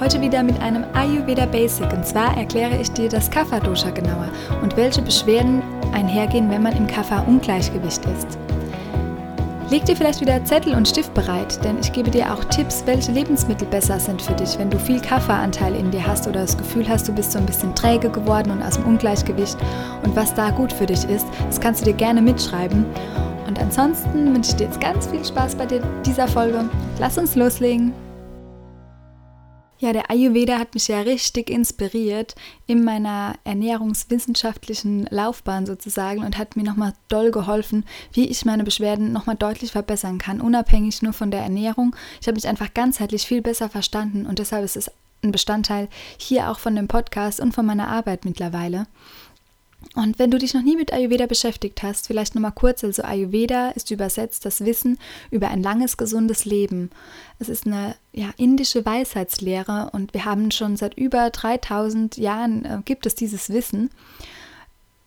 Heute wieder mit einem Ayurveda Basic und zwar erkläre ich dir das Kapha Dosha genauer und welche Beschwerden einhergehen, wenn man im Kapha Ungleichgewicht ist. Leg dir vielleicht wieder Zettel und Stift bereit, denn ich gebe dir auch Tipps, welche Lebensmittel besser sind für dich, wenn du viel Kafferanteil in dir hast oder das Gefühl hast, du bist so ein bisschen träge geworden und aus dem Ungleichgewicht und was da gut für dich ist. Das kannst du dir gerne mitschreiben. Und ansonsten wünsche ich dir jetzt ganz viel Spaß bei dieser Folge. Lass uns loslegen. Ja, der Ayurveda hat mich ja richtig inspiriert in meiner ernährungswissenschaftlichen Laufbahn sozusagen und hat mir nochmal doll geholfen, wie ich meine Beschwerden nochmal deutlich verbessern kann, unabhängig nur von der Ernährung. Ich habe mich einfach ganzheitlich viel besser verstanden und deshalb ist es ein Bestandteil hier auch von dem Podcast und von meiner Arbeit mittlerweile. Und wenn du dich noch nie mit Ayurveda beschäftigt hast, vielleicht nochmal kurz, also Ayurveda ist übersetzt das Wissen über ein langes, gesundes Leben. Es ist eine ja, indische Weisheitslehre und wir haben schon seit über 3000 Jahren äh, gibt es dieses Wissen,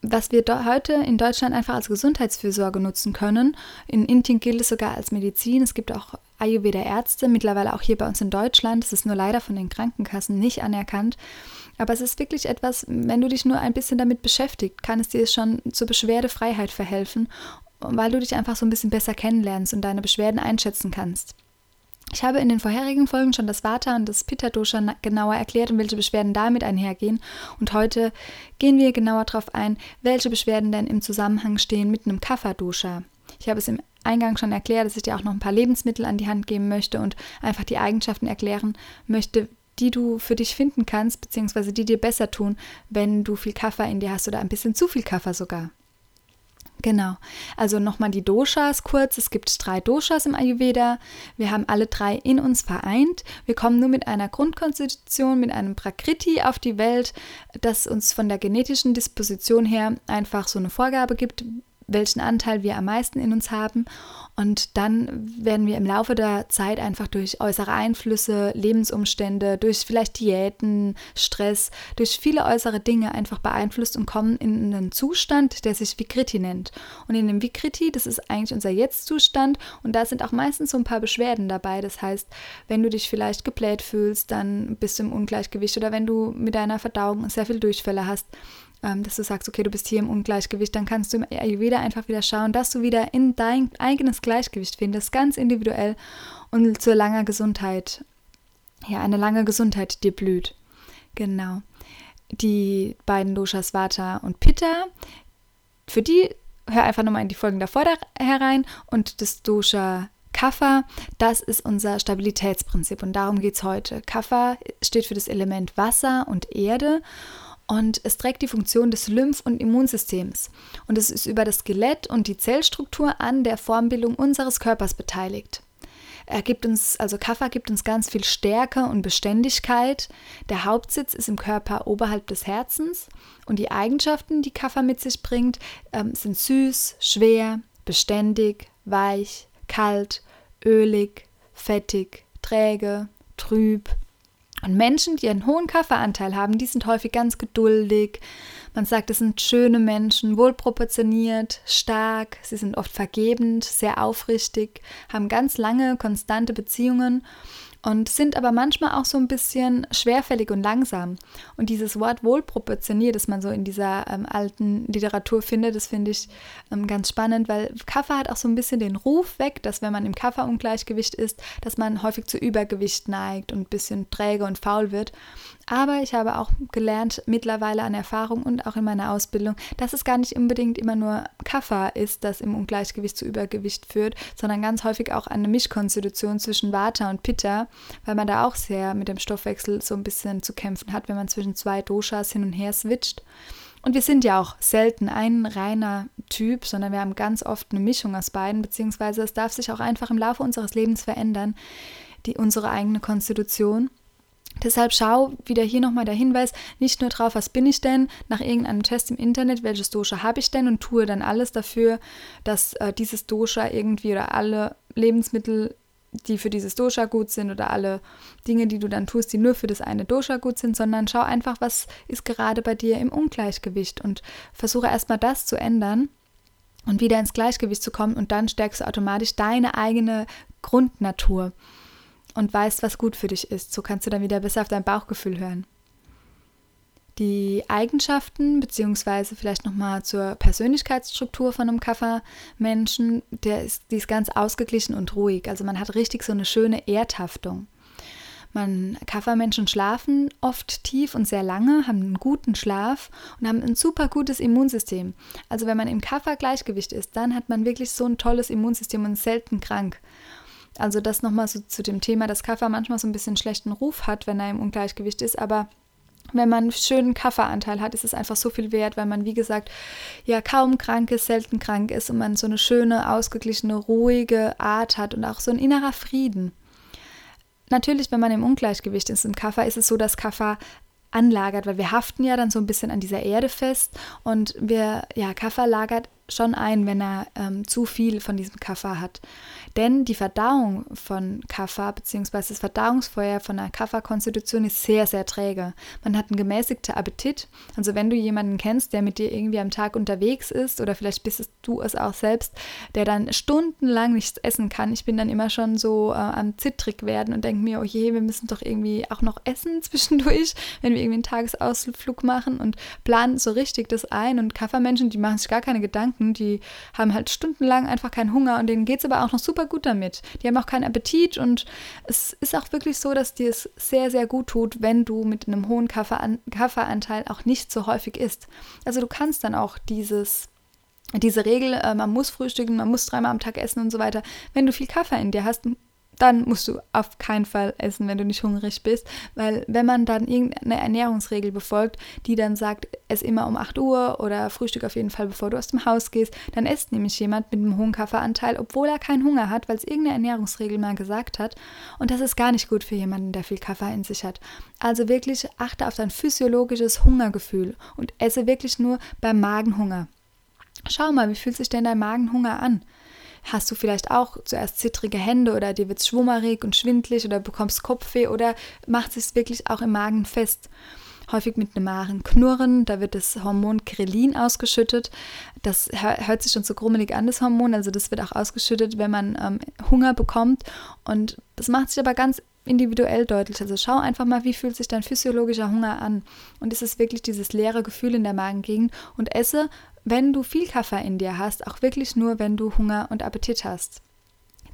was wir heute in Deutschland einfach als Gesundheitsfürsorge nutzen können. In Indien gilt es sogar als Medizin. Es gibt auch Ayurveda-Ärzte, mittlerweile auch hier bei uns in Deutschland. Es ist nur leider von den Krankenkassen nicht anerkannt. Aber es ist wirklich etwas, wenn du dich nur ein bisschen damit beschäftigt, kann es dir schon zur Beschwerdefreiheit verhelfen, weil du dich einfach so ein bisschen besser kennenlernst und deine Beschwerden einschätzen kannst. Ich habe in den vorherigen Folgen schon das Vata und das Pitta Dosha genauer erklärt und welche Beschwerden damit einhergehen. Und heute gehen wir genauer darauf ein, welche Beschwerden denn im Zusammenhang stehen mit einem Kapha Dosha. Ich habe es im Eingang schon erklärt, dass ich dir auch noch ein paar Lebensmittel an die Hand geben möchte und einfach die Eigenschaften erklären möchte, die du für dich finden kannst, beziehungsweise die dir besser tun, wenn du viel Kaffee in dir hast oder ein bisschen zu viel Kaffee sogar. Genau. Also nochmal die Doshas kurz. Es gibt drei Doshas im Ayurveda. Wir haben alle drei in uns vereint. Wir kommen nur mit einer Grundkonstitution, mit einem Prakriti auf die Welt, das uns von der genetischen Disposition her einfach so eine Vorgabe gibt, welchen Anteil wir am meisten in uns haben. Und dann werden wir im Laufe der Zeit einfach durch äußere Einflüsse, Lebensumstände, durch vielleicht Diäten, Stress, durch viele äußere Dinge einfach beeinflusst und kommen in einen Zustand, der sich Vikriti nennt. Und in dem Vikriti, das ist eigentlich unser Jetzt-Zustand und da sind auch meistens so ein paar Beschwerden dabei. Das heißt, wenn du dich vielleicht gebläht fühlst, dann bist du im Ungleichgewicht oder wenn du mit deiner Verdauung sehr viel Durchfälle hast, ähm, dass du sagst, okay, du bist hier im Ungleichgewicht, dann kannst du im Ayurveda einfach wieder schauen, dass du wieder in dein eigenes Gleichgewicht findest, ganz individuell und zur langer Gesundheit, ja, eine lange Gesundheit dir blüht. Genau. Die beiden Doshas Vata und Pitta, für die hör einfach nochmal in die Folgen davor da herein und das Dosha Kapha, das ist unser Stabilitätsprinzip und darum geht es heute. Kapha steht für das Element Wasser und Erde und es trägt die Funktion des Lymph- und Immunsystems. Und es ist über das Skelett und die Zellstruktur an der Formbildung unseres Körpers beteiligt. Er gibt uns, also Kapha gibt uns ganz viel Stärke und Beständigkeit. Der Hauptsitz ist im Körper oberhalb des Herzens und die Eigenschaften, die Kapha mit sich bringt, ähm, sind süß, schwer, beständig, weich, kalt, ölig, fettig, träge, trüb, und Menschen, die einen hohen Kaffeeanteil haben, die sind häufig ganz geduldig. Man sagt, es sind schöne Menschen, wohlproportioniert, stark, sie sind oft vergebend, sehr aufrichtig, haben ganz lange, konstante Beziehungen und sind aber manchmal auch so ein bisschen schwerfällig und langsam. Und dieses Wort wohlproportioniert, das man so in dieser ähm, alten Literatur findet, das finde ich ähm, ganz spannend, weil Kaffee hat auch so ein bisschen den Ruf weg, dass wenn man im Kaffeeungleichgewicht ist, dass man häufig zu Übergewicht neigt und ein bisschen träge und faul wird. Aber ich habe auch gelernt, mittlerweile an Erfahrung und auch in meiner Ausbildung, dass es gar nicht unbedingt immer nur Kaffee ist, das im Ungleichgewicht zu Übergewicht führt, sondern ganz häufig auch eine Mischkonstitution zwischen Vata und Pitta, weil man da auch sehr mit dem Stoffwechsel so ein bisschen zu kämpfen hat, wenn man zwischen zwei Doshas hin und her switcht. Und wir sind ja auch selten ein reiner Typ, sondern wir haben ganz oft eine Mischung aus beiden, beziehungsweise es darf sich auch einfach im Laufe unseres Lebens verändern, die unsere eigene Konstitution. Deshalb schau wieder hier nochmal der Hinweis, nicht nur drauf, was bin ich denn, nach irgendeinem Test im Internet, welches Dosha habe ich denn und tue dann alles dafür, dass äh, dieses Dosha irgendwie oder alle Lebensmittel, die für dieses Dosha gut sind oder alle Dinge, die du dann tust, die nur für das eine Dosha gut sind, sondern schau einfach, was ist gerade bei dir im Ungleichgewicht und versuche erstmal das zu ändern und wieder ins Gleichgewicht zu kommen und dann stärkst du automatisch deine eigene Grundnatur und weißt, was gut für dich ist. So kannst du dann wieder besser auf dein Bauchgefühl hören. Die Eigenschaften, beziehungsweise vielleicht nochmal zur Persönlichkeitsstruktur von einem Kaffermenschen, der ist, die ist ganz ausgeglichen und ruhig. Also man hat richtig so eine schöne Erdhaftung. Man, Kaffermenschen schlafen oft tief und sehr lange, haben einen guten Schlaf und haben ein super gutes Immunsystem. Also wenn man im Kaffergleichgewicht ist, dann hat man wirklich so ein tolles Immunsystem und ist selten krank. Also das nochmal so zu dem Thema, dass Kaffer manchmal so ein bisschen schlechten Ruf hat, wenn er im Ungleichgewicht ist, aber wenn man einen schönen Kafferanteil hat, ist es einfach so viel wert, weil man, wie gesagt, ja kaum krank ist, selten krank ist und man so eine schöne, ausgeglichene, ruhige Art hat und auch so ein innerer Frieden. Natürlich, wenn man im Ungleichgewicht ist im Kaffer, ist es so, dass Kaffer anlagert, weil wir haften ja dann so ein bisschen an dieser Erde fest und wir, ja, Kaffer lagert schon ein, wenn er ähm, zu viel von diesem Kaffer hat. Denn die Verdauung von Kaffer bzw. das Verdauungsfeuer von einer Kafferkonstitution ist sehr, sehr träge. Man hat einen gemäßigten Appetit. Also wenn du jemanden kennst, der mit dir irgendwie am Tag unterwegs ist oder vielleicht bist du es auch selbst, der dann stundenlang nichts essen kann, ich bin dann immer schon so äh, am zittrig werden und denke mir, oh je, wir müssen doch irgendwie auch noch essen zwischendurch, wenn wir irgendwie einen Tagesausflug machen und planen so richtig das ein. Und Kaffermenschen, die machen sich gar keine Gedanken, die haben halt stundenlang einfach keinen Hunger und denen geht es aber auch noch super gut damit. Die haben auch keinen Appetit und es ist auch wirklich so, dass dir es sehr, sehr gut tut, wenn du mit einem hohen Kafferanteil auch nicht so häufig isst. Also du kannst dann auch dieses diese Regel, äh, man muss frühstücken, man muss dreimal am Tag essen und so weiter. Wenn du viel Kaffee in dir hast, dann musst du auf keinen Fall essen, wenn du nicht hungrig bist, weil wenn man dann irgendeine Ernährungsregel befolgt, die dann sagt, ess immer um 8 Uhr oder Frühstück auf jeden Fall, bevor du aus dem Haus gehst, dann isst nämlich jemand mit einem hohen Kaffeeanteil, obwohl er keinen Hunger hat, weil es irgendeine Ernährungsregel mal gesagt hat und das ist gar nicht gut für jemanden, der viel Kaffee in sich hat. Also wirklich achte auf dein physiologisches Hungergefühl und esse wirklich nur beim Magenhunger. Schau mal, wie fühlt sich denn dein Magenhunger an? Hast du vielleicht auch zuerst zittrige Hände oder dir wird schwummerig und schwindlig oder bekommst Kopfweh oder macht es wirklich auch im Magen fest. Häufig mit einem Magenknurren, da wird das Hormon Krelin ausgeschüttet. Das hört sich schon so grummelig an, das Hormon. Also das wird auch ausgeschüttet, wenn man ähm, Hunger bekommt. Und das macht sich aber ganz individuell deutlich. Also schau einfach mal, wie fühlt sich dein physiologischer Hunger an. Und ist es wirklich dieses leere Gefühl in der Magengegend? Und esse wenn du viel Kaffee in dir hast, auch wirklich nur, wenn du Hunger und Appetit hast.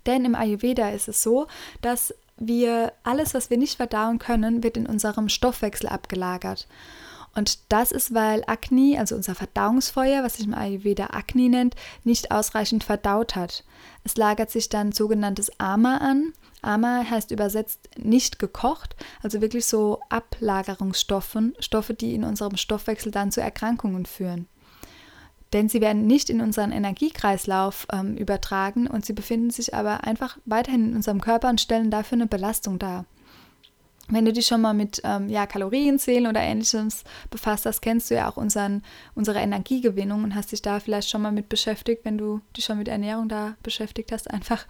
Denn im Ayurveda ist es so, dass wir alles, was wir nicht verdauen können, wird in unserem Stoffwechsel abgelagert. Und das ist, weil Agni, also unser Verdauungsfeuer, was sich im Ayurveda Agni nennt, nicht ausreichend verdaut hat. Es lagert sich dann sogenanntes Ama an. Ama heißt übersetzt nicht gekocht, also wirklich so Ablagerungsstoffe, Stoffe, die in unserem Stoffwechsel dann zu Erkrankungen führen denn sie werden nicht in unseren Energiekreislauf ähm, übertragen und sie befinden sich aber einfach weiterhin in unserem Körper und stellen dafür eine Belastung dar. Wenn du dich schon mal mit ähm, ja, Kalorienzählen oder ähnliches befasst hast, kennst du ja auch unseren, unsere Energiegewinnung und hast dich da vielleicht schon mal mit beschäftigt, wenn du dich schon mit Ernährung da beschäftigt hast, einfach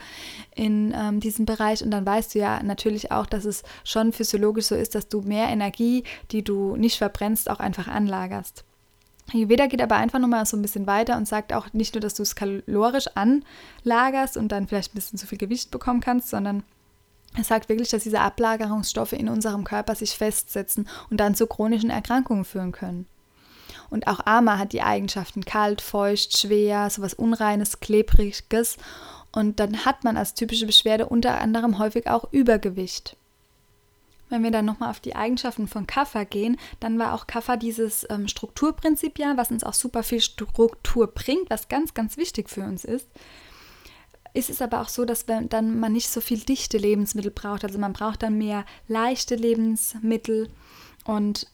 in ähm, diesem Bereich. Und dann weißt du ja natürlich auch, dass es schon physiologisch so ist, dass du mehr Energie, die du nicht verbrennst, auch einfach anlagerst. Ayurveda geht aber einfach nochmal so ein bisschen weiter und sagt auch nicht nur, dass du es kalorisch anlagerst und dann vielleicht ein bisschen zu viel Gewicht bekommen kannst, sondern es sagt wirklich, dass diese Ablagerungsstoffe in unserem Körper sich festsetzen und dann zu chronischen Erkrankungen führen können. Und auch Ama hat die Eigenschaften kalt, feucht, schwer, sowas Unreines, Klebriges. Und dann hat man als typische Beschwerde unter anderem häufig auch Übergewicht. Wenn wir dann nochmal auf die Eigenschaften von Kaffer gehen, dann war auch Kaffer dieses ähm, Strukturprinzip ja, was uns auch super viel Struktur bringt, was ganz, ganz wichtig für uns ist. Ist es aber auch so, dass wir, dann man nicht so viel dichte Lebensmittel braucht. Also man braucht dann mehr leichte Lebensmittel Und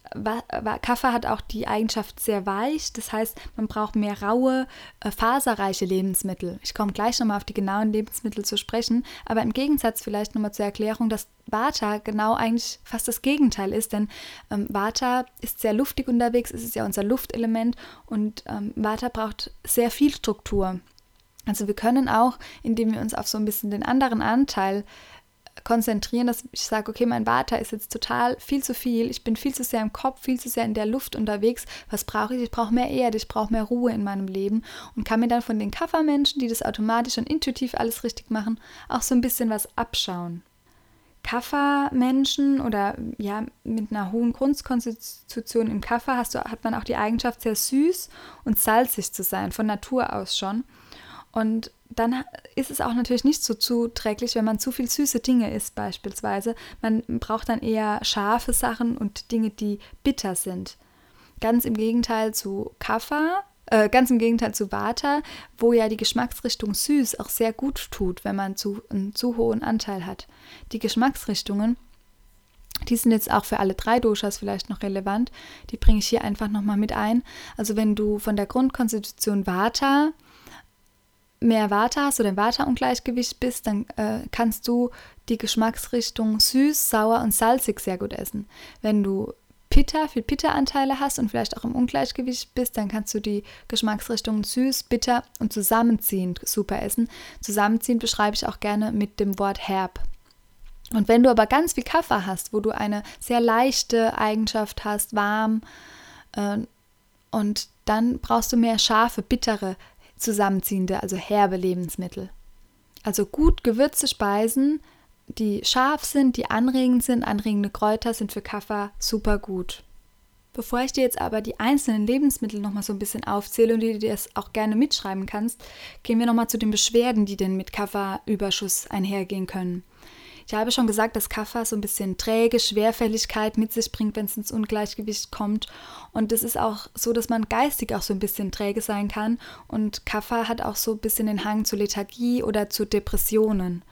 Kaffee hat auch die Eigenschaft sehr weich, das heißt, man braucht mehr raue, äh, faserreiche Lebensmittel. Ich komme gleich nochmal auf die genauen Lebensmittel zu sprechen, aber im Gegensatz vielleicht nochmal zur Erklärung, dass Vata genau eigentlich fast das Gegenteil ist, denn ähm, Vata ist sehr luftig unterwegs, es ist ja unser Luftelement. Und ähm, Vata braucht sehr viel Struktur. Also wir können auch, indem wir uns auf so ein bisschen den anderen Anteil konzentrieren, dass ich sage, okay, mein Vata ist jetzt total viel zu viel, ich bin viel zu sehr im Kopf, viel zu sehr in der Luft unterwegs. Was brauche ich? Ich brauche mehr Erde, ich brauche mehr Ruhe in meinem Leben und kann mir dann von den Kaffermenschen, die das automatisch und intuitiv alles richtig machen, auch so ein bisschen was abschauen. Kaffermenschen oder ja, mit einer hohen Grundkonstitution im Kaffer hast du, hat man auch die Eigenschaft, sehr süß und salzig zu sein, von Natur aus schon. Und dann ist es auch natürlich nicht so zuträglich, wenn man zu viel süße Dinge isst beispielsweise. Man braucht dann eher scharfe Sachen und Dinge, die bitter sind. Ganz im Gegenteil zu Kaffer, äh, ganz im Gegenteil zu Vata, wo ja die Geschmacksrichtung süß auch sehr gut tut, wenn man zu, einen zu hohen Anteil hat. Die Geschmacksrichtungen, die sind jetzt auch für alle drei Doshas vielleicht noch relevant. Die bringe ich hier einfach nochmal mit ein. Also wenn du von der Grundkonstitution Vata mehr Vata hast oder im Vata-Ungleichgewicht bist, dann äh, kannst du die Geschmacksrichtung süß, sauer und salzig sehr gut essen. Wenn du Pitta, viel Pitta-Anteile hast und vielleicht auch im Ungleichgewicht bist, dann kannst du die Geschmacksrichtungen süß, bitter und zusammenziehend super essen. Zusammenziehend beschreibe ich auch gerne mit dem Wort herb. Und wenn du aber ganz viel Kaffee hast, wo du eine sehr leichte Eigenschaft hast, warm, äh, und dann brauchst du mehr scharfe, bittere zusammenziehende, also herbe Lebensmittel. Also gut gewürzte Speisen, die scharf sind, die anregend sind, anregende Kräuter sind für Kaffer super gut. Bevor ich dir jetzt aber die einzelnen Lebensmittel nochmal so ein bisschen aufzähle und du dir das auch gerne mitschreiben kannst, gehen wir nochmal zu den Beschwerden, die denn mit Kafferüberschuss einhergehen können. Ich habe schon gesagt, dass Kaffer so ein bisschen träge Schwerfälligkeit mit sich bringt, wenn es ins Ungleichgewicht kommt. Und es ist auch so, dass man geistig auch so ein bisschen träge sein kann. Und Kaffer hat auch so ein bisschen den Hang zu Lethargie oder zu Depressionen.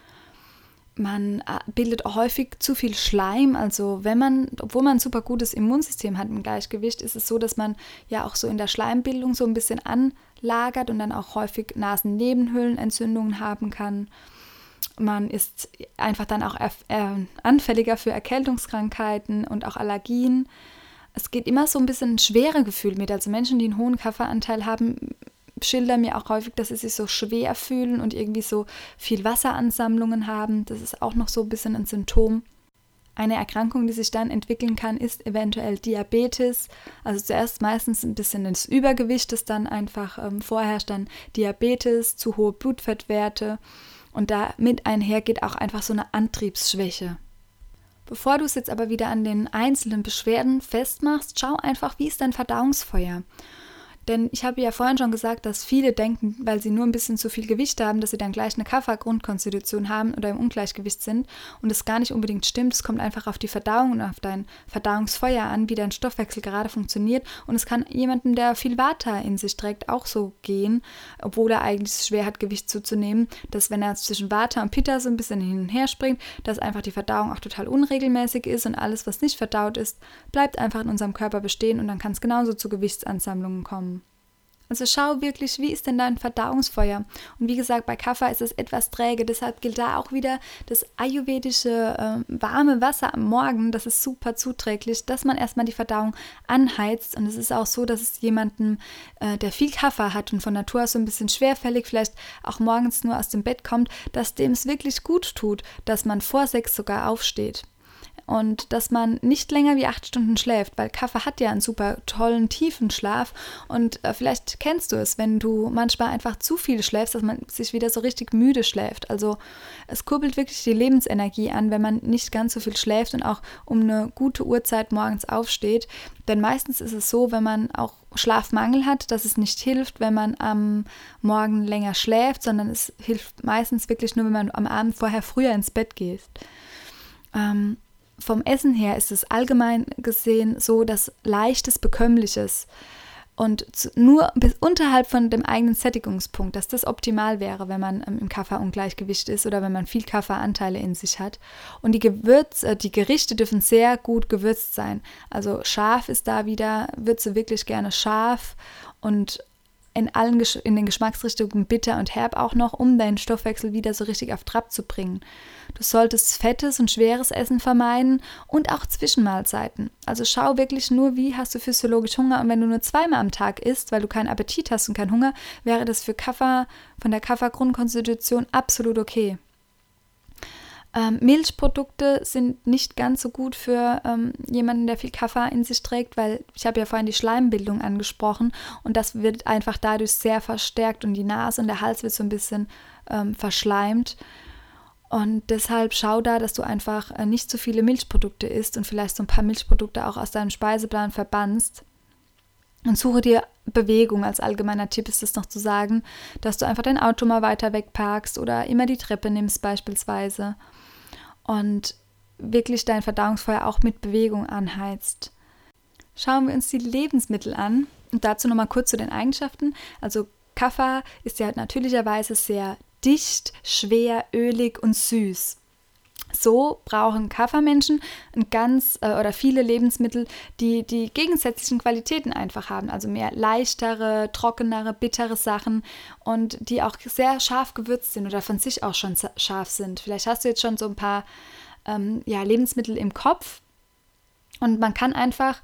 Man äh, bildet häufig zu viel Schleim. Also wenn man, obwohl man ein super gutes Immunsystem hat im Gleichgewicht, ist es so, dass man ja auch so in der Schleimbildung so ein bisschen anlagert und dann auch häufig Nasennebenhöhlenentzündungen haben kann. Man ist einfach dann auch anfälliger für Erkältungskrankheiten und auch Allergien. Es geht immer so ein bisschen ein schwere Gefühl mit. Also Menschen, die einen hohen Kaffeeanteil haben, schildern mir auch häufig, dass sie sich so schwer fühlen und irgendwie so viel Wasseransammlungen haben. Das ist auch noch so ein bisschen ein Symptom. Eine Erkrankung, die sich dann entwickeln kann, ist eventuell Diabetes. Also zuerst meistens ein bisschen das Übergewicht, das dann einfach ähm, vorherrscht, dann Diabetes, zu hohe Blutfettwerte und damit einhergeht auch einfach so eine Antriebsschwäche. Bevor du es jetzt aber wieder an den einzelnen Beschwerden festmachst, schau einfach, wie ist dein Verdauungsfeuer. Denn ich habe ja vorhin schon gesagt, dass viele denken, weil sie nur ein bisschen zu viel Gewicht haben, dass sie dann gleich eine Kaffergrundkonstitution haben oder im Ungleichgewicht sind. Und das gar nicht unbedingt stimmt. Es kommt einfach auf die Verdauung und auf dein Verdauungsfeuer an, wie dein Stoffwechsel gerade funktioniert. Und es kann jemandem, der viel Vata in sich trägt, auch so gehen, obwohl er eigentlich schwer hat, Gewicht zuzunehmen, dass wenn er zwischen Vata und Pitta so ein bisschen hin und her springt, dass einfach die Verdauung auch total unregelmäßig ist und alles, was nicht verdaut ist, bleibt einfach in unserem Körper bestehen und dann kann es genauso zu Gewichtsansammlungen kommen. Also schau wirklich, wie ist denn dein Verdauungsfeuer? Und wie gesagt, bei Kaffer ist es etwas träge, deshalb gilt da auch wieder das ayurvedische äh, warme Wasser am Morgen, das ist super zuträglich, dass man erstmal die Verdauung anheizt. Und es ist auch so, dass es jemanden, äh, der viel Kaffer hat und von Natur aus so ein bisschen schwerfällig, vielleicht auch morgens nur aus dem Bett kommt, dass dem es wirklich gut tut, dass man vor sechs sogar aufsteht und dass man nicht länger wie acht Stunden schläft, weil Kaffee hat ja einen super tollen, tiefen Schlaf und äh, vielleicht kennst du es, wenn du manchmal einfach zu viel schläfst, dass man sich wieder so richtig müde schläft. Also es kurbelt wirklich die Lebensenergie an, wenn man nicht ganz so viel schläft und auch um eine gute Uhrzeit morgens aufsteht. Denn meistens ist es so, wenn man auch Schlafmangel hat, dass es nicht hilft, wenn man am Morgen länger schläft, sondern es hilft meistens wirklich nur, wenn man am Abend vorher früher ins Bett geht. Ähm, vom Essen her ist es allgemein gesehen so, dass leichtes, bekömmliches und zu, nur bis unterhalb von dem eigenen Sättigungspunkt, dass das optimal wäre, wenn man ähm, im Kafferungleichgewicht ist oder wenn man viel Kafferanteile in sich hat. Und die Gewürze, äh, die Gerichte dürfen sehr gut gewürzt sein. Also scharf ist da wieder, würze wirklich gerne scharf und in allen in den Geschmacksrichtungen bitter und herb auch noch, um deinen Stoffwechsel wieder so richtig auf Trab zu bringen. Du solltest fettes und schweres Essen vermeiden und auch Zwischenmahlzeiten. Also schau wirklich nur, wie hast du physiologisch Hunger und wenn du nur zweimal am Tag isst, weil du keinen Appetit hast und keinen Hunger, wäre das für Kaffer von der Kaffergrundkonstitution absolut okay. Ähm, Milchprodukte sind nicht ganz so gut für ähm, jemanden, der viel Kaffee in sich trägt, weil ich habe ja vorhin die Schleimbildung angesprochen und das wird einfach dadurch sehr verstärkt und die Nase und der Hals wird so ein bisschen ähm, verschleimt. Und deshalb schau da, dass du einfach äh, nicht zu viele Milchprodukte isst und vielleicht so ein paar Milchprodukte auch aus deinem Speiseplan verbannst. Und suche dir Bewegung als allgemeiner Tipp ist es noch zu sagen, dass du einfach dein Auto mal weiter wegparkst oder immer die Treppe nimmst beispielsweise und wirklich dein Verdauungsfeuer auch mit Bewegung anheizt. Schauen wir uns die Lebensmittel an und dazu nochmal kurz zu den Eigenschaften. Also Kaffer ist ja natürlicherweise sehr dicht, schwer, ölig und süß. So brauchen Kaffermenschen ganz äh, oder viele Lebensmittel, die die gegensätzlichen Qualitäten einfach haben, also mehr leichtere, trockenere, bittere Sachen und die auch sehr scharf gewürzt sind oder von sich auch schon scharf sind. Vielleicht hast du jetzt schon so ein paar ähm, ja, Lebensmittel im Kopf und man kann einfach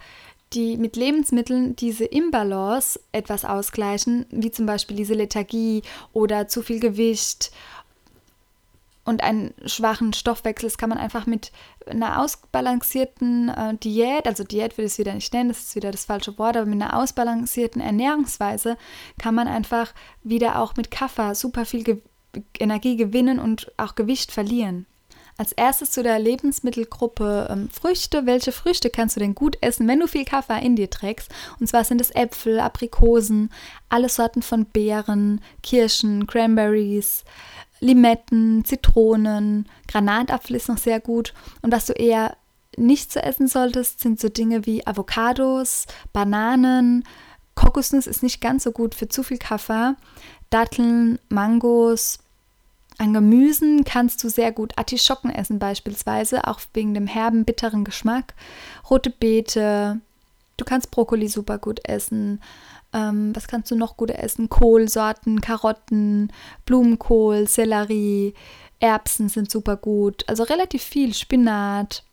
die mit Lebensmitteln diese Imbalance etwas ausgleichen, wie zum Beispiel diese Lethargie oder zu viel Gewicht und einen schwachen Stoffwechsel. Das kann man einfach mit einer ausbalancierten äh, Diät, also Diät würde ich es wieder nicht nennen, das ist wieder das falsche Wort, aber mit einer ausbalancierten Ernährungsweise kann man einfach wieder auch mit Kaffer super viel Ge Energie gewinnen und auch Gewicht verlieren. Als erstes zu der Lebensmittelgruppe ähm, Früchte. Welche Früchte kannst du denn gut essen, wenn du viel Kaffee in dir trägst? Und zwar sind es Äpfel, Aprikosen, alle Sorten von Beeren, Kirschen, Cranberries, Limetten, Zitronen, Granatapfel ist noch sehr gut. Und was du eher nicht zu essen solltest, sind so Dinge wie Avocados, Bananen, Kokosnuss ist nicht ganz so gut für zu viel Kaffee, Datteln, Mangos. An Gemüsen kannst du sehr gut Artischocken essen beispielsweise, auch wegen dem herben, bitteren Geschmack. Rote Beete, du kannst Brokkoli super gut essen. Ähm, was kannst du noch gut essen? Kohlsorten, Karotten, Blumenkohl, Sellerie, Erbsen sind super gut. Also relativ viel. Spinat.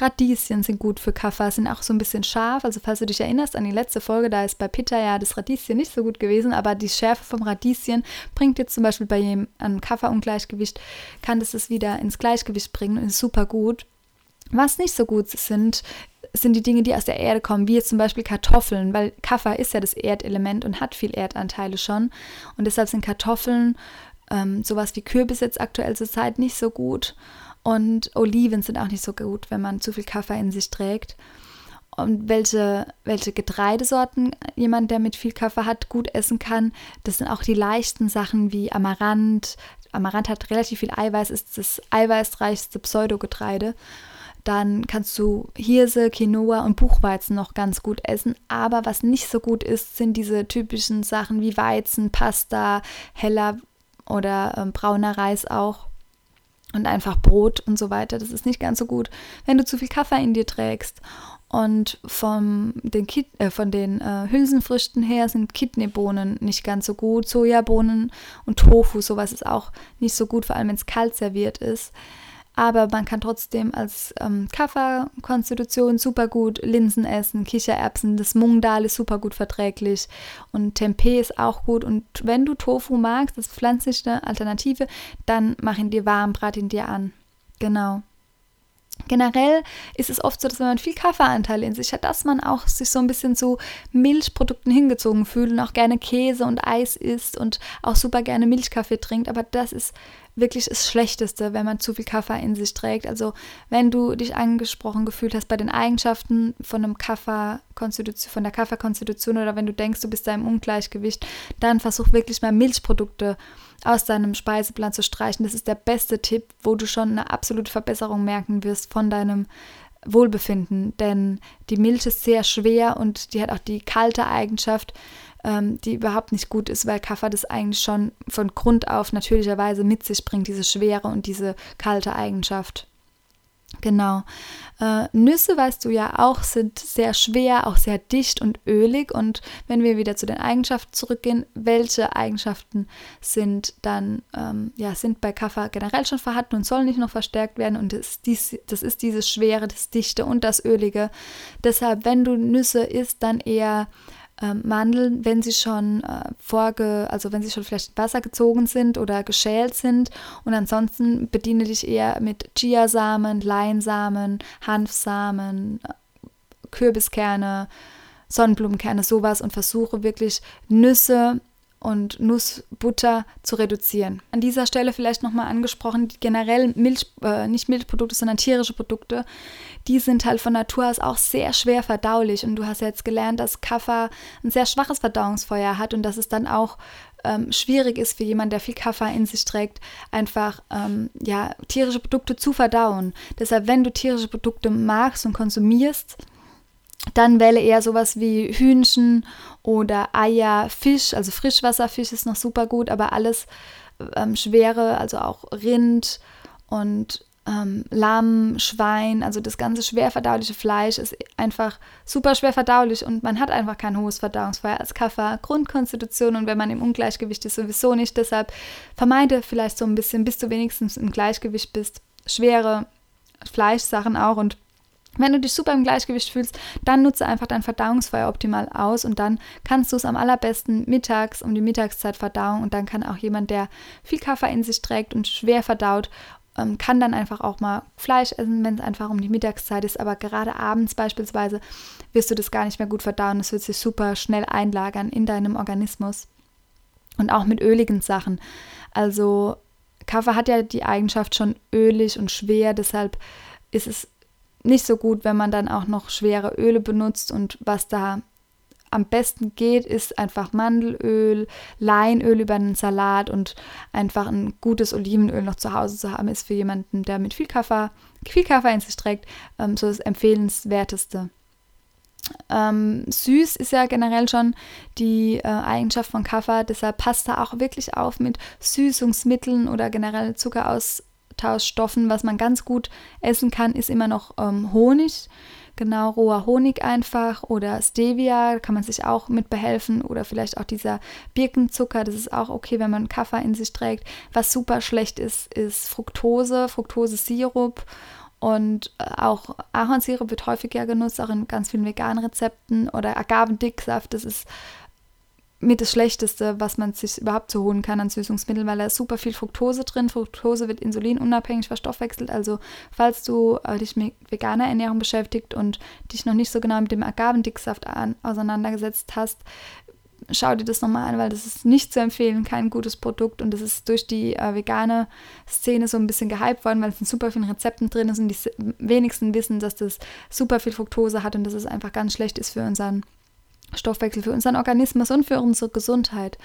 Radieschen sind gut für Kaffee, sind auch so ein bisschen scharf. Also falls du dich erinnerst an die letzte Folge, da ist bei Pitta ja das Radieschen nicht so gut gewesen, aber die Schärfe vom Radieschen bringt jetzt zum Beispiel bei einem Kaffeeungleichgewicht, kann das es wieder ins Gleichgewicht bringen und ist super gut. Was nicht so gut sind, sind die Dinge, die aus der Erde kommen, wie jetzt zum Beispiel Kartoffeln, weil Kaffer ist ja das Erdelement und hat viel Erdanteile schon. Und deshalb sind Kartoffeln, ähm, sowas wie Kürbis jetzt aktuell zur Zeit nicht so gut. Und Oliven sind auch nicht so gut, wenn man zu viel Kaffee in sich trägt. Und welche, welche Getreidesorten jemand, der mit viel Kaffee hat, gut essen kann, das sind auch die leichten Sachen wie Amaranth. Amaranth hat relativ viel Eiweiß, ist das eiweißreichste Pseudogetreide. Dann kannst du Hirse, Quinoa und Buchweizen noch ganz gut essen. Aber was nicht so gut ist, sind diese typischen Sachen wie Weizen, Pasta, heller oder äh, brauner Reis auch. Und einfach Brot und so weiter. Das ist nicht ganz so gut, wenn du zu viel Kaffee in dir trägst. Und vom, den Kid, äh, von den äh, Hülsenfrüchten her sind Kidneybohnen nicht ganz so gut. Sojabohnen und Tofu, sowas ist auch nicht so gut, vor allem wenn es kalt serviert ist. Aber man kann trotzdem als ähm, Kafferkonstitution super gut Linsen essen, Kichererbsen, das Mungdal ist super gut verträglich und Tempeh ist auch gut. Und wenn du Tofu magst, das pflanzliche Alternative, dann mach ihn dir warm, brat ihn dir an. Genau. Generell ist es oft so, dass wenn man viel Kaffeeanteil in sich hat, dass man auch sich so ein bisschen zu Milchprodukten hingezogen fühlt und auch gerne Käse und Eis isst und auch super gerne Milchkaffee trinkt. Aber das ist wirklich das Schlechteste, wenn man zu viel Kaffee in sich trägt. Also wenn du dich angesprochen gefühlt hast bei den Eigenschaften von einem Kaffer von der Kaffeekonstitution oder wenn du denkst, du bist da im Ungleichgewicht, dann versuch wirklich mal Milchprodukte aus deinem Speiseplan zu streichen. Das ist der beste Tipp, wo du schon eine absolute Verbesserung merken wirst von deinem Wohlbefinden, denn die Milch ist sehr schwer und die hat auch die kalte Eigenschaft, ähm, die überhaupt nicht gut ist, weil Kaffer das eigentlich schon von Grund auf natürlicherweise mit sich bringt, diese Schwere und diese kalte Eigenschaft. Genau. Äh, Nüsse, weißt du ja auch, sind sehr schwer, auch sehr dicht und ölig. Und wenn wir wieder zu den Eigenschaften zurückgehen, welche Eigenschaften sind dann, ähm, ja, sind bei Kaffer generell schon vorhanden und sollen nicht noch verstärkt werden? Und das, dies, das ist dieses Schwere, das Dichte und das Ölige. Deshalb, wenn du Nüsse isst, dann eher ähm, Mandeln, wenn sie schon äh, vorge, also wenn sie schon vielleicht in Wasser gezogen sind oder geschält sind. Und ansonsten bediene dich eher mit Chiasamen, Leinsamen, Hanfsamen, äh, Kürbiskerne, Sonnenblumenkerne, sowas und versuche wirklich Nüsse und Nussbutter zu reduzieren. An dieser Stelle vielleicht nochmal angesprochen, generell Milch, äh, nicht Milchprodukte, sondern tierische Produkte, die sind halt von Natur aus auch sehr schwer verdaulich. Und du hast ja jetzt gelernt, dass Kaffer ein sehr schwaches Verdauungsfeuer hat und dass es dann auch ähm, schwierig ist für jemanden, der viel Kaffer in sich trägt, einfach ähm, ja, tierische Produkte zu verdauen. Deshalb, wenn du tierische Produkte magst und konsumierst, dann wähle eher sowas wie Hühnchen oder Eier, Fisch, also Frischwasserfisch ist noch super gut, aber alles ähm, schwere, also auch Rind und ähm, Lamm, Schwein, also das ganze schwer verdauliche Fleisch ist einfach super schwer verdaulich und man hat einfach kein hohes Verdauungsfeuer als Kaffer, Grundkonstitution und wenn man im Ungleichgewicht ist, sowieso nicht. Deshalb vermeide vielleicht so ein bisschen, bis du wenigstens im Gleichgewicht bist, schwere Fleischsachen auch und wenn du dich super im Gleichgewicht fühlst, dann nutze einfach dein Verdauungsfeuer optimal aus und dann kannst du es am allerbesten mittags um die Mittagszeit verdauen und dann kann auch jemand, der viel Kaffee in sich trägt und schwer verdaut, ähm, kann dann einfach auch mal Fleisch essen, wenn es einfach um die Mittagszeit ist. Aber gerade abends beispielsweise wirst du das gar nicht mehr gut verdauen. Es wird sich super schnell einlagern in deinem Organismus und auch mit öligen Sachen. Also Kaffee hat ja die Eigenschaft schon ölig und schwer, deshalb ist es nicht so gut, wenn man dann auch noch schwere Öle benutzt und was da am besten geht, ist einfach Mandelöl, Leinöl über einen Salat und einfach ein gutes Olivenöl noch zu Hause zu haben, ist für jemanden, der mit viel Kaffee, viel Kaffee in sich trägt, ähm, so das empfehlenswerteste. Ähm, süß ist ja generell schon die äh, Eigenschaft von Kaffee, deshalb passt da auch wirklich auf mit Süßungsmitteln oder generell Zuckeraustauschstoffen. Was man ganz gut essen kann, ist immer noch ähm, Honig genau roher Honig einfach oder Stevia, kann man sich auch mit behelfen oder vielleicht auch dieser Birkenzucker, das ist auch okay, wenn man Kaffee in sich trägt. Was super schlecht ist, ist Fructose, Fructose-Sirup und äh, auch Ahornsirup wird häufiger genutzt, auch in ganz vielen veganen Rezepten oder Agavendicksaft, das ist mit das Schlechteste, was man sich überhaupt so holen kann an Süßungsmitteln, weil da ist super viel Fructose drin. Fructose wird insulinunabhängig verstoffwechselt. Also falls du äh, dich mit veganer Ernährung beschäftigt und dich noch nicht so genau mit dem Agavendicksaft an, auseinandergesetzt hast, schau dir das nochmal an, weil das ist nicht zu empfehlen, kein gutes Produkt und das ist durch die äh, vegane Szene so ein bisschen gehypt worden, weil es in super vielen Rezepten drin ist und die wenigsten wissen, dass das super viel Fructose hat und dass es einfach ganz schlecht ist für unseren Stoffwechsel, für unseren Organismus und für unsere Gesundheit.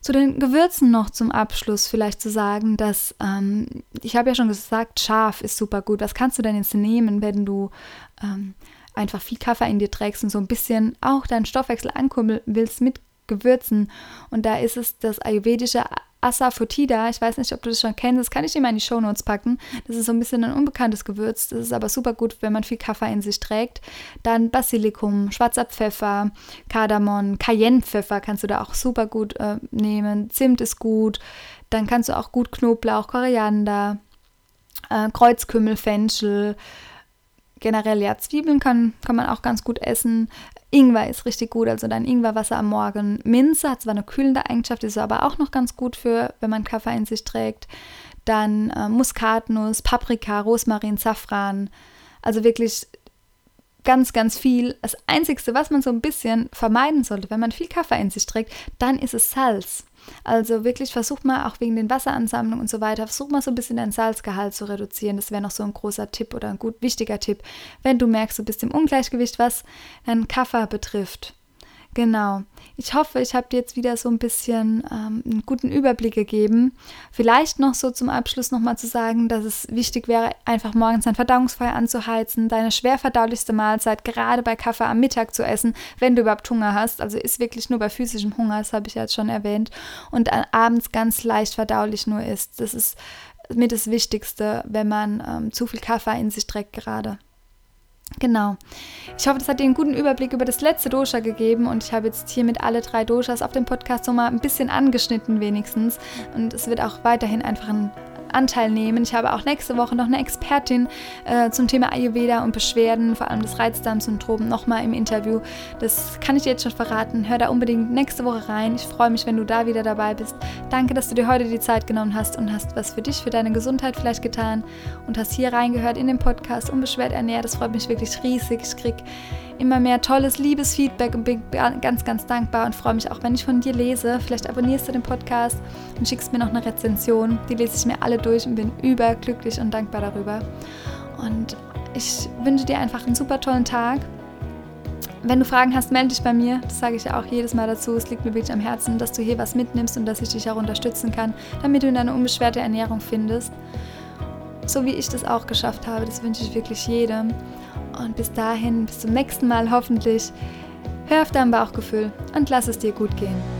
Zu den Gewürzen noch zum Abschluss vielleicht zu sagen, dass ähm, ich habe ja schon gesagt, scharf ist super gut. Was kannst du denn jetzt nehmen, wenn du ähm, einfach viel Kaffee in dir trägst und so ein bisschen auch deinen Stoffwechsel ankurbeln willst mit Gewürzen? Und da ist es das ayurvedische Asafoetida, ich weiß nicht, ob du das schon kennst, das kann ich dir mal in die Shownotes packen. Das ist so ein bisschen ein unbekanntes Gewürz, das ist aber super gut, wenn man viel Kaffee in sich trägt. Dann Basilikum, schwarzer Pfeffer, Kardamom, Cayennepfeffer kannst du da auch super gut äh, nehmen. Zimt ist gut. Dann kannst du auch gut Knoblauch, Koriander, äh, Kreuzkümmel, Fenchel, generell ja, Zwiebeln kann, kann man auch ganz gut essen. Ingwer ist richtig gut, also dein Ingwerwasser am Morgen. Minze hat zwar eine kühlende Eigenschaft, ist aber auch noch ganz gut für, wenn man Kaffee in sich trägt. Dann äh, Muskatnuss, Paprika, Rosmarin, Safran. Also wirklich ganz, ganz viel. Das Einzige, was man so ein bisschen vermeiden sollte, wenn man viel Kaffee in sich trägt, dann ist es Salz. Also wirklich versuch mal auch wegen den Wasseransammlungen und so weiter, versuch mal so ein bisschen deinen Salzgehalt zu reduzieren. Das wäre noch so ein großer Tipp oder ein gut wichtiger Tipp, wenn du merkst, du bist im Ungleichgewicht, was deinen Kaffee betrifft. Genau. Ich hoffe, ich habe dir jetzt wieder so ein bisschen ähm, einen guten Überblick gegeben. Vielleicht noch so zum Abschluss nochmal zu sagen, dass es wichtig wäre, einfach morgens dein Verdauungsfeuer anzuheizen, deine schwer verdaulichste Mahlzeit gerade bei Kaffee am Mittag zu essen, wenn du überhaupt Hunger hast. Also ist wirklich nur bei physischem Hunger, das habe ich ja jetzt schon erwähnt. Und abends ganz leicht verdaulich nur isst. Das ist mir das Wichtigste, wenn man ähm, zu viel Kaffee in sich trägt gerade. Genau. Ich hoffe, das hat dir einen guten Überblick über das letzte Dosha gegeben und ich habe jetzt hiermit alle drei Doshas auf dem Podcast so mal ein bisschen angeschnitten wenigstens und es wird auch weiterhin einfach ein Anteil nehmen. Ich habe auch nächste Woche noch eine Expertin äh, zum Thema Ayurveda und Beschwerden, vor allem das Reizdarmsyndrom, nochmal im Interview. Das kann ich dir jetzt schon verraten. Hör da unbedingt nächste Woche rein. Ich freue mich, wenn du da wieder dabei bist. Danke, dass du dir heute die Zeit genommen hast und hast was für dich, für deine Gesundheit vielleicht getan und hast hier reingehört in den Podcast Unbeschwert ernährt. Das freut mich wirklich riesig. Ich kriege immer mehr tolles, liebes Feedback und bin ganz, ganz dankbar und freue mich auch, wenn ich von dir lese. Vielleicht abonnierst du den Podcast und schickst mir noch eine Rezension. Die lese ich mir alle durch und bin überglücklich und dankbar darüber. Und ich wünsche dir einfach einen super tollen Tag. Wenn du Fragen hast, melde dich bei mir. Das sage ich ja auch jedes Mal dazu. Es liegt mir wirklich am Herzen, dass du hier was mitnimmst und dass ich dich auch unterstützen kann, damit du in eine unbeschwerte Ernährung findest. So wie ich das auch geschafft habe, das wünsche ich wirklich jedem. Und bis dahin, bis zum nächsten Mal hoffentlich, hör auf dein Bauchgefühl und lass es dir gut gehen.